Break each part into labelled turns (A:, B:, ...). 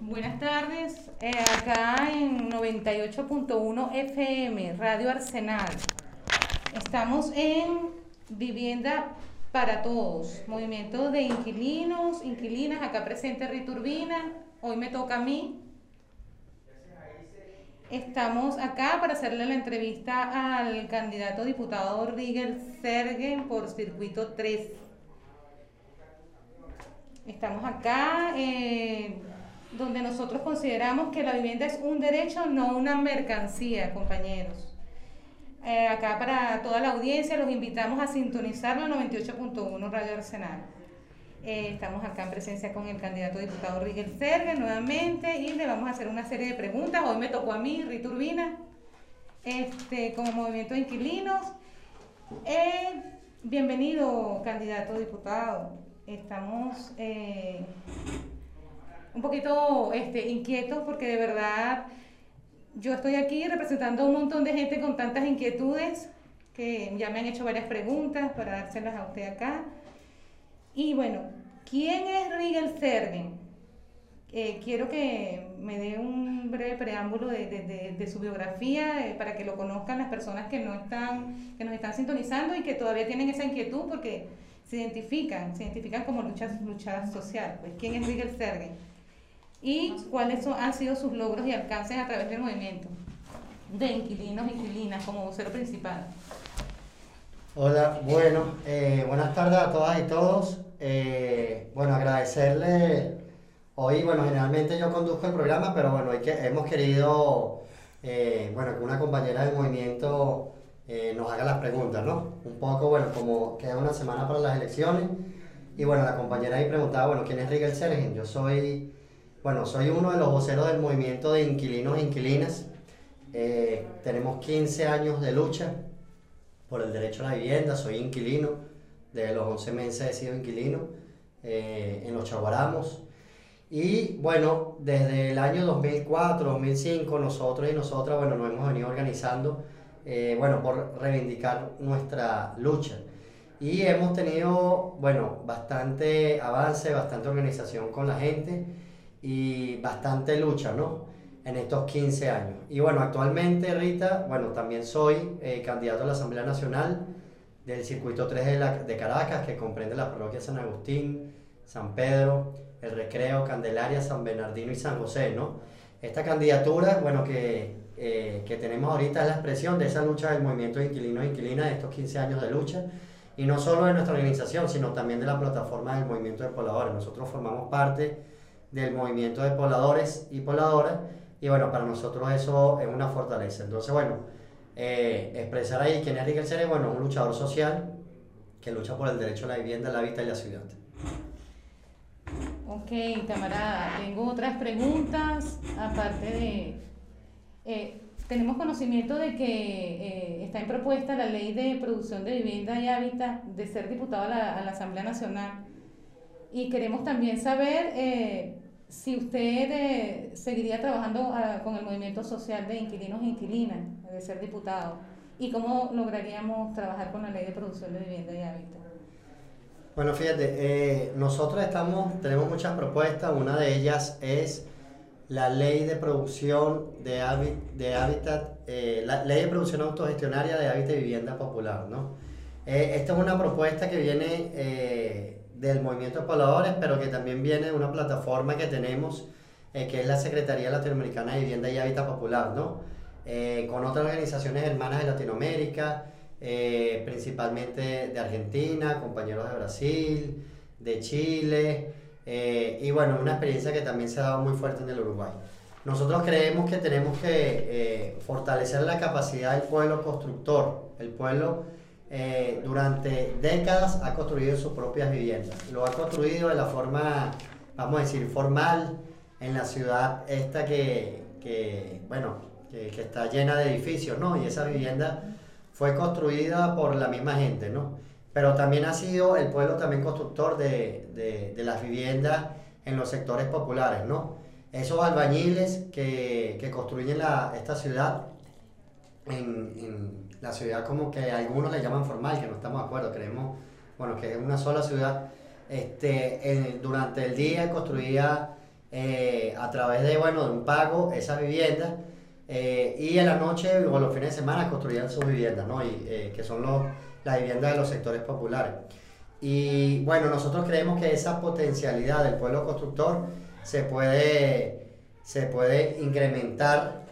A: Buenas tardes, eh, acá en 98.1 FM, Radio Arsenal. Estamos en Vivienda para Todos, movimiento de inquilinos, inquilinas, acá presente Rita Urbina, hoy me toca a mí. Estamos acá para hacerle la entrevista al candidato diputado Rigel Sergen por Circuito 3. Estamos acá eh, donde nosotros consideramos que la vivienda es un derecho, no una mercancía, compañeros. Eh, acá para toda la audiencia los invitamos a sintonizar la 98.1 Radio Arsenal. Eh, estamos acá en presencia con el candidato diputado Rigel Sergen nuevamente y le vamos a hacer una serie de preguntas. Hoy me tocó a mí, Rita Urbina, este, como movimiento de inquilinos. bienvenido, candidato diputado estamos eh, un poquito este, inquietos porque de verdad yo estoy aquí representando a un montón de gente con tantas inquietudes que ya me han hecho varias preguntas para dárselas a usted acá. Y bueno, ¿quién es Rigel Sergen? Eh, quiero que me dé un breve preámbulo de, su biografía eh, para que lo conozcan las personas que no están, que nos están sintonizando y que todavía tienen esa inquietud porque se identifican, se identifican como lucha, lucha social. Pues, ¿Quién es Miguel Sergen? ¿Y cuáles han sido sus logros y alcances a través del movimiento de inquilinos y inquilinas como vocero principal?
B: Hola, bueno, eh, buenas tardes a todas y todos. Eh, bueno, agradecerle. Hoy, bueno, generalmente yo conduzco el programa, pero bueno, hoy que hemos querido, eh, bueno, que una compañera del movimiento nos haga las preguntas, ¿no? Un poco, bueno, como queda una semana para las elecciones, y bueno, la compañera ahí preguntaba, bueno, ¿quién es Rigel Sergen? Yo soy, bueno, soy uno de los voceros del movimiento de inquilinos e inquilinas. Eh, tenemos 15 años de lucha por el derecho a la vivienda, soy inquilino, de los 11 meses he sido inquilino eh, en los Chaguaramos. Y bueno, desde el año 2004, 2005, nosotros y nosotras, bueno, nos hemos venido organizando eh, bueno, por reivindicar nuestra lucha. Y hemos tenido, bueno, bastante avance, bastante organización con la gente y bastante lucha, ¿no? En estos 15 años. Y bueno, actualmente, Rita, bueno, también soy eh, candidato a la Asamblea Nacional del Circuito 3 de, la, de Caracas, que comprende la parroquia San Agustín, San Pedro, El Recreo, Candelaria, San Bernardino y San José, ¿no? Esta candidatura, bueno, que eh, que tenemos ahorita es la expresión de esa lucha del movimiento de inquilinos e inquilinas de estos 15 años de lucha, y no solo de nuestra organización, sino también de la plataforma del movimiento de pobladores. Nosotros formamos parte del movimiento de pobladores y pobladoras, y bueno, para nosotros eso es una fortaleza. Entonces, bueno, eh, expresar ahí quién es Riquel Ceres, bueno, un luchador social que lucha por el derecho a la vivienda, la vida y la ciudad.
A: Ok, camarada, tengo otras preguntas, aparte de eh, tenemos conocimiento de que eh, está en propuesta la ley de producción de vivienda y hábitat de ser diputado a la, Asamblea Nacional. Y queremos también saber si usted seguiría trabajando ah, con el movimiento social de inquilinos e inquilinas, de ser diputado, y cómo lograríamos trabajar con la ley de producción de vivienda y hábitat.
B: Bueno, fíjate, nosotros estamos, tenemos muchas propuestas, una de ellas es la ley de producción de, de hábitat, eh, la ley de producción autogestionaria de hábitat y vivienda popular, ¿no? Eh, esta es una propuesta que viene eh, del movimiento de pobladores, pero que también viene de una plataforma que tenemos, que es la Secretaría Latinoamericana de Vivienda y Hábitat Popular, ¿no? con otras organizaciones hermanas de Latinoamérica, principalmente de Argentina, compañeros de Brasil, de Chile, eh, y bueno, una experiencia que también se ha dado muy fuerte en el Uruguay. Nosotros creemos que tenemos que eh, fortalecer la capacidad del pueblo constructor. El pueblo eh, durante décadas ha construido sus propias viviendas. Lo ha construido de la forma, vamos a decir, formal, en la ciudad esta que, que bueno, que, que, está llena de edificios, ¿no? Y esa vivienda fue construida por la misma gente, ¿no? pero también ha sido el pueblo también constructor de, de, las viviendas en los sectores populares, ¿no? Esos albañiles que, que construyen la, esta ciudad, en, en, la ciudad como que algunos le llaman formal, que no estamos de acuerdo, creemos, bueno, que es una sola ciudad, este, durante el día construía eh, a través de, bueno, de un pago esa vivienda eh, y en la noche o los fines de semana construían sus viviendas, ¿no? Y, eh, que son los, las viviendas de los sectores populares. Y bueno, nosotros creemos que esa potencialidad del pueblo constructor se puede, se puede incrementar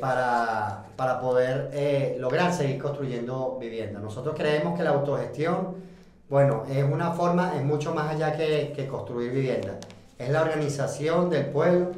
B: para, para, poder lograr seguir construyendo viviendas. Nosotros creemos que la autogestión, bueno, es una forma, es mucho más allá que, que construir viviendas es la organización del pueblo,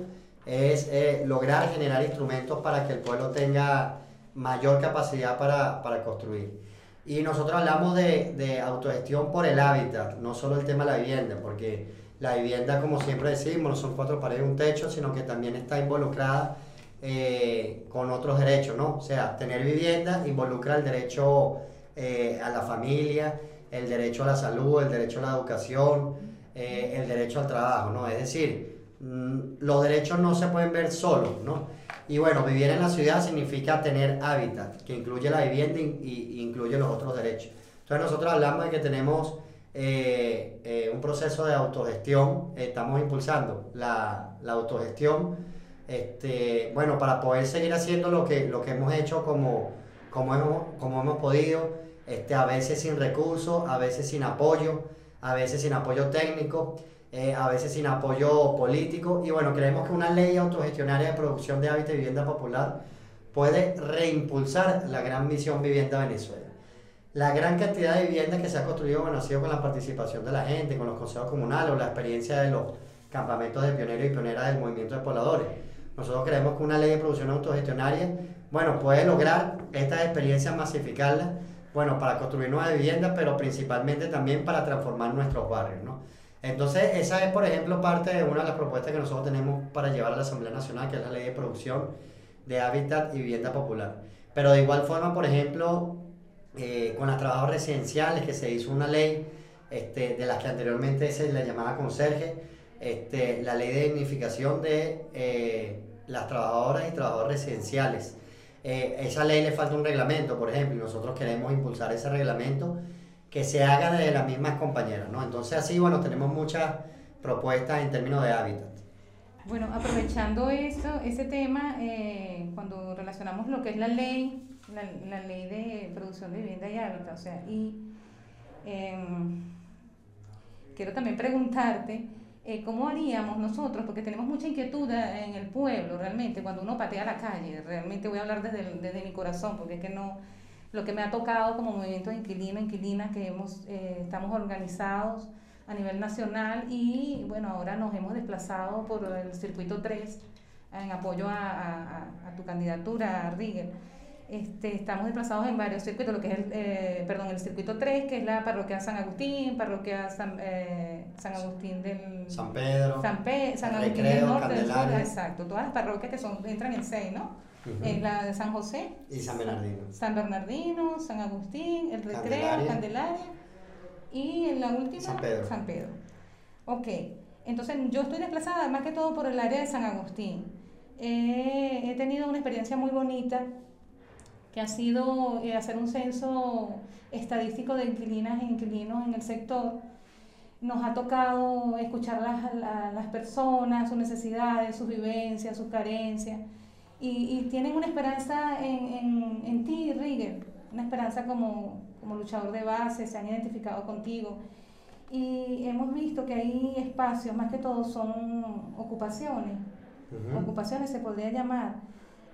B: es eh, lograr generar instrumentos para que el pueblo tenga mayor capacidad para, para construir. Y nosotros hablamos de, de, autogestión por el hábitat, no solo el tema de la vivienda, porque la vivienda, como siempre decimos, no son cuatro paredes y un techo, sino que también está involucrada eh, con otros derechos, ¿no? O sea, tener vivienda involucra el derecho eh, a la familia, el derecho a la salud, el derecho a la educación, eh, el derecho al trabajo, ¿no? Es decir, mm, los derechos no se pueden ver solos, ¿no? Y bueno, vivir en la ciudad significa tener hábitat, que incluye la vivienda y, incluye los otros derechos. Entonces nosotros hablamos de que tenemos un proceso de autogestión, estamos impulsando la, autogestión, este, bueno, para poder seguir haciendo lo que, lo que hemos hecho como, como, hemos, como hemos podido, este, a veces sin recursos, a veces sin apoyo, a veces sin apoyo técnico, eh, a veces sin apoyo político. Y bueno, creemos que una ley autogestionaria de producción de hábitat y vivienda popular puede reimpulsar la gran misión Vivienda Venezuela. La gran cantidad de viviendas que se ha construido ha sido con la participación de la gente, con los consejos comunales o la experiencia de los campamentos de pioneros y pioneras del movimiento de pobladores. Nosotros creemos que una ley de producción autogestionaria, bueno, puede lograr estas experiencias masificarlas bueno, para construir nuevas viviendas, pero principalmente también para transformar nuestros barrios, ¿no? Entonces, esa es, por ejemplo, parte de una de las propuestas que nosotros tenemos para llevar a la Asamblea Nacional, que es la ley de producción de hábitat y vivienda popular. Pero de igual forma, por ejemplo, eh, con las trabajos residenciales, que se hizo una ley este, de las que anteriormente se le llamaba conserje, este, la ley de dignificación de eh, las trabajadoras y trabajadores residenciales. Eh, esa ley le falta un reglamento, por ejemplo, y nosotros queremos impulsar ese reglamento que se haga de las mismas compañeras, ¿no? Entonces así, bueno, tenemos muchas propuestas en términos de hábitat.
A: Bueno, aprovechando eso, ese tema, eh, cuando relacionamos lo que es la ley, la, la, ley de producción de vivienda y hábitat, o sea, y em, quiero también preguntarte, eh, ¿cómo haríamos nosotros? Porque tenemos mucha inquietud en el pueblo, realmente, cuando uno patea la calle, realmente voy a hablar desde, desde mi corazón, porque es que no, lo que me ha tocado como movimiento de inquilino, inquilinas, que hemos, eh, estamos organizados a nivel nacional y bueno, ahora nos hemos desplazado por el circuito 3 en apoyo a, a tu candidatura, Rigel este, estamos desplazados en varios circuitos, lo que es el, eh, perdón, el circuito 3, que es la parroquia San Agustín, parroquia San, eh, San Agustín del...
B: San Pedro.
A: San, San Agustín del Norte, del Sur, exacto, todas las parroquias que son, entran en 6, ¿no? Es la de San José.
B: Y San Bernardino.
A: San Bernardino, San Agustín, el Recreo, Candelaria. y en la última,
B: San Pedro.
A: San Pedro. Ok, entonces yo estoy desplazada más que todo por el área de San Agustín. he tenido una experiencia muy bonita que ha sido eh, hacer un censo estadístico de inquilinas e inquilinos en el sector. Nos ha tocado escuchar las, las personas, sus necesidades, sus vivencias, sus carencias, y, y tienen una esperanza en, en, en ti, Rigger, una esperanza como, como luchador de base, se han identificado contigo. Y hemos visto que hay espacios, más que todo son ocupaciones, ocupaciones se podría llamar,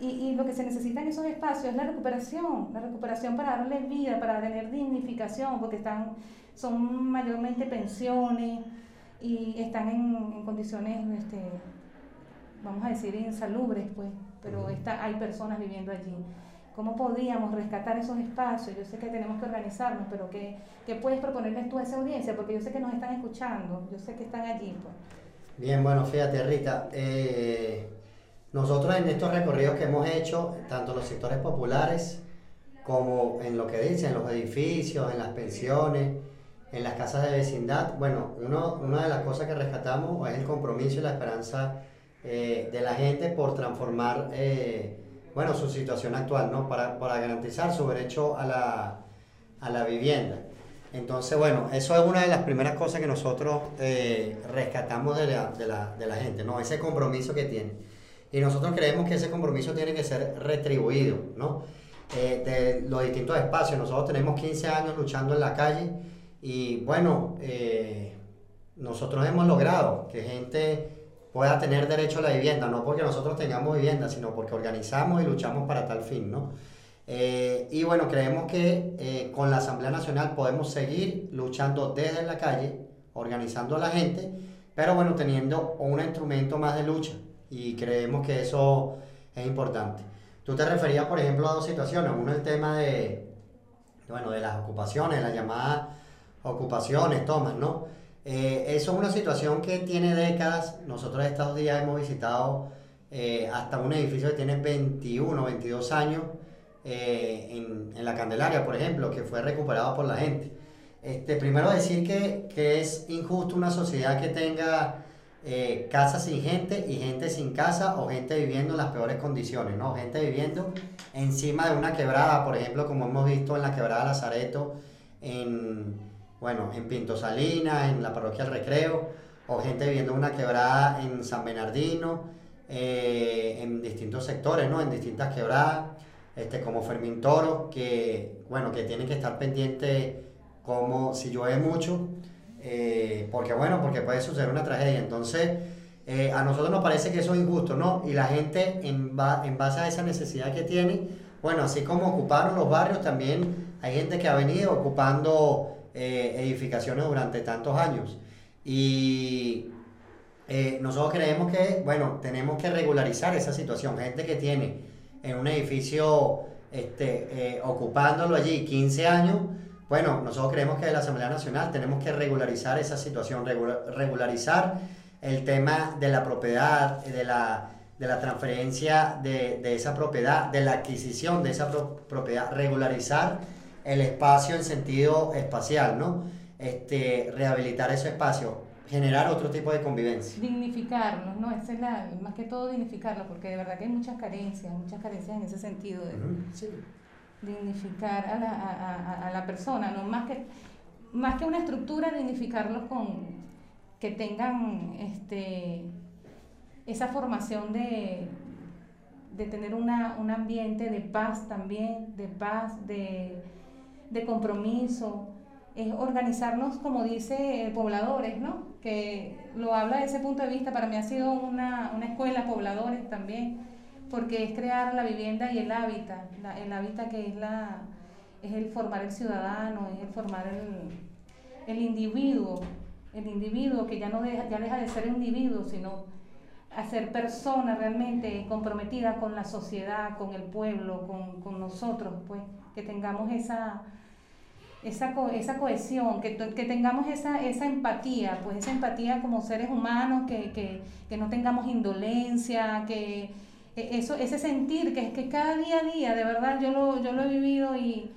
A: y, y, lo que se necesita en esos espacios es la recuperación, la recuperación para darle vida, para tener dignificación, porque están, son mayormente pensiones y están en, condiciones, este, vamos a decir, insalubres, pues, pero está, hay personas viviendo allí. ¿Cómo podríamos rescatar esos espacios? Yo sé que tenemos que organizarnos, pero ¿qué, qué puedes proponerles tú a esa audiencia? Porque yo sé que nos están escuchando, yo sé que están allí. Pues.
B: Bien, bueno, fíjate, Rita. Eh nosotros en estos recorridos que hemos hecho, tanto en los sectores populares como en lo que dicen, los edificios, en las pensiones, en las casas de vecindad, bueno, uno, una de las cosas que rescatamos es el compromiso y la esperanza eh, de la gente por transformar, eh, bueno, su situación actual, ¿no? Para, para garantizar su derecho a la, a la vivienda. Entonces, bueno, eso es una de las primeras cosas que nosotros eh, rescatamos de la, de, la, de la gente, ¿no? Ese compromiso que tiene. Y nosotros creemos que ese compromiso tiene que ser retribuido, ¿no? Eh, de los distintos espacios. Nosotros tenemos 15 años luchando en la calle y bueno, eh, nosotros hemos logrado que gente pueda tener derecho a la vivienda, no porque nosotros tengamos vivienda, sino porque organizamos y luchamos para tal fin, ¿no? Eh, y bueno, creemos que con la Asamblea Nacional podemos seguir luchando desde la calle, organizando a la gente, pero bueno, teniendo un instrumento más de lucha y creemos que eso es importante. Tú te referías, por ejemplo, a dos situaciones. Uno, el tema de, bueno, de las ocupaciones, las llamadas ocupaciones, tomas, ¿no? Eh, eso es una situación que tiene décadas. Nosotros estos días hemos visitado eh, hasta un edificio que tiene 21, 22 años eh, en, en, la Candelaria, por ejemplo, que fue recuperado por la gente. Este, primero decir que, que es injusto una sociedad que tenga eh, casas sin gente y gente sin casa o gente viviendo en las peores condiciones, ¿no? Gente viviendo encima de una quebrada, por ejemplo, como hemos visto en la quebrada Lazareto, en, bueno, en Pinto Salinas, en la parroquia del Recreo, o gente viviendo en una quebrada en San Bernardino, eh, en distintos sectores, ¿no? En distintas quebradas, este, como Fermín Toro, que, bueno, que tienen que estar pendientes como si llueve mucho, eh, porque bueno, porque puede suceder una tragedia. Entonces, eh, a nosotros nos parece que eso es injusto, ¿no? Y la gente, en, en base a esa necesidad que tiene, bueno, así como ocuparon los barrios, también hay gente que ha venido ocupando eh, edificaciones durante tantos años. Y nosotros creemos que, bueno, tenemos que regularizar esa situación. Gente que tiene en un edificio este, ocupándolo allí 15 años, bueno, nosotros creemos que de la Asamblea Nacional tenemos que regularizar esa situación, regularizar el tema de la propiedad, de la, de la transferencia de, de, esa propiedad, de la adquisición de esa propiedad, regularizar el espacio en sentido espacial, ¿no? Este, rehabilitar ese espacio, generar otro tipo de convivencia.
A: Dignificarlos, ¿no? es la, más que todo dignificarlo, porque de verdad que hay muchas carencias, muchas carencias en ese sentido. De, sí dignificar a la, a, a, la persona, ¿no? más, que, más que una estructura, dignificarlos con que tengan este, esa formación de, de tener una, un ambiente de paz también, de paz, de, de compromiso, es organizarnos, como dice, pobladores, ¿no? Que lo habla de ese punto de vista, para mí ha sido una, una escuela, pobladores también, porque es crear la vivienda y el hábitat, el hábitat que es, la, es el formar el ciudadano, es el formar el, el individuo, el individuo que ya no deja, ya deja de ser individuo, sino a ser persona realmente comprometida con la sociedad, con el pueblo, con, con nosotros, pues, que tengamos esa, esa, esa cohesión, que, que tengamos esa, esa empatía, pues esa empatía como seres humanos, que, que, que no tengamos indolencia, que eso, ese sentir que es que cada día a día, de verdad, yo lo, yo lo he vivido y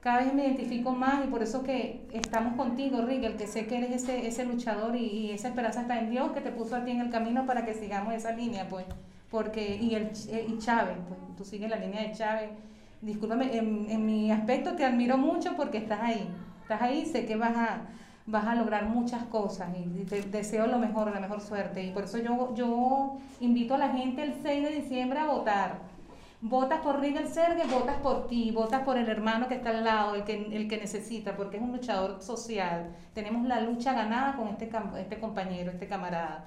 A: cada vez me identifico más y por eso que estamos contigo, Rick, que sé que eres ese, ese luchador y, esa esperanza está en Dios que te puso a ti en el camino para que sigamos esa línea, pues, porque, y, el, y Chávez, pues, tú sigues la línea de Chávez. Discúlpame, en, en mi aspecto te admiro mucho porque estás ahí, estás ahí, sé que vas a vas a lograr muchas cosas y te deseo lo mejor, la mejor suerte. Y por eso yo, yo invito a la gente el 6 de diciembre a votar. Votas por Rigel Sergue, votas por ti, votas por el hermano que está al lado, el que, el que necesita, porque es un luchador social. Tenemos la lucha ganada con este, este compañero, este camarada,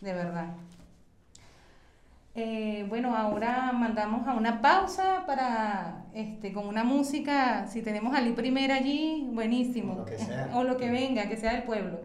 A: de verdad. Eh, bueno, ahora mandamos a una pausa para, este, con una música, si tenemos a Ali Primera allí, buenísimo. O lo que venga, que sea del pueblo.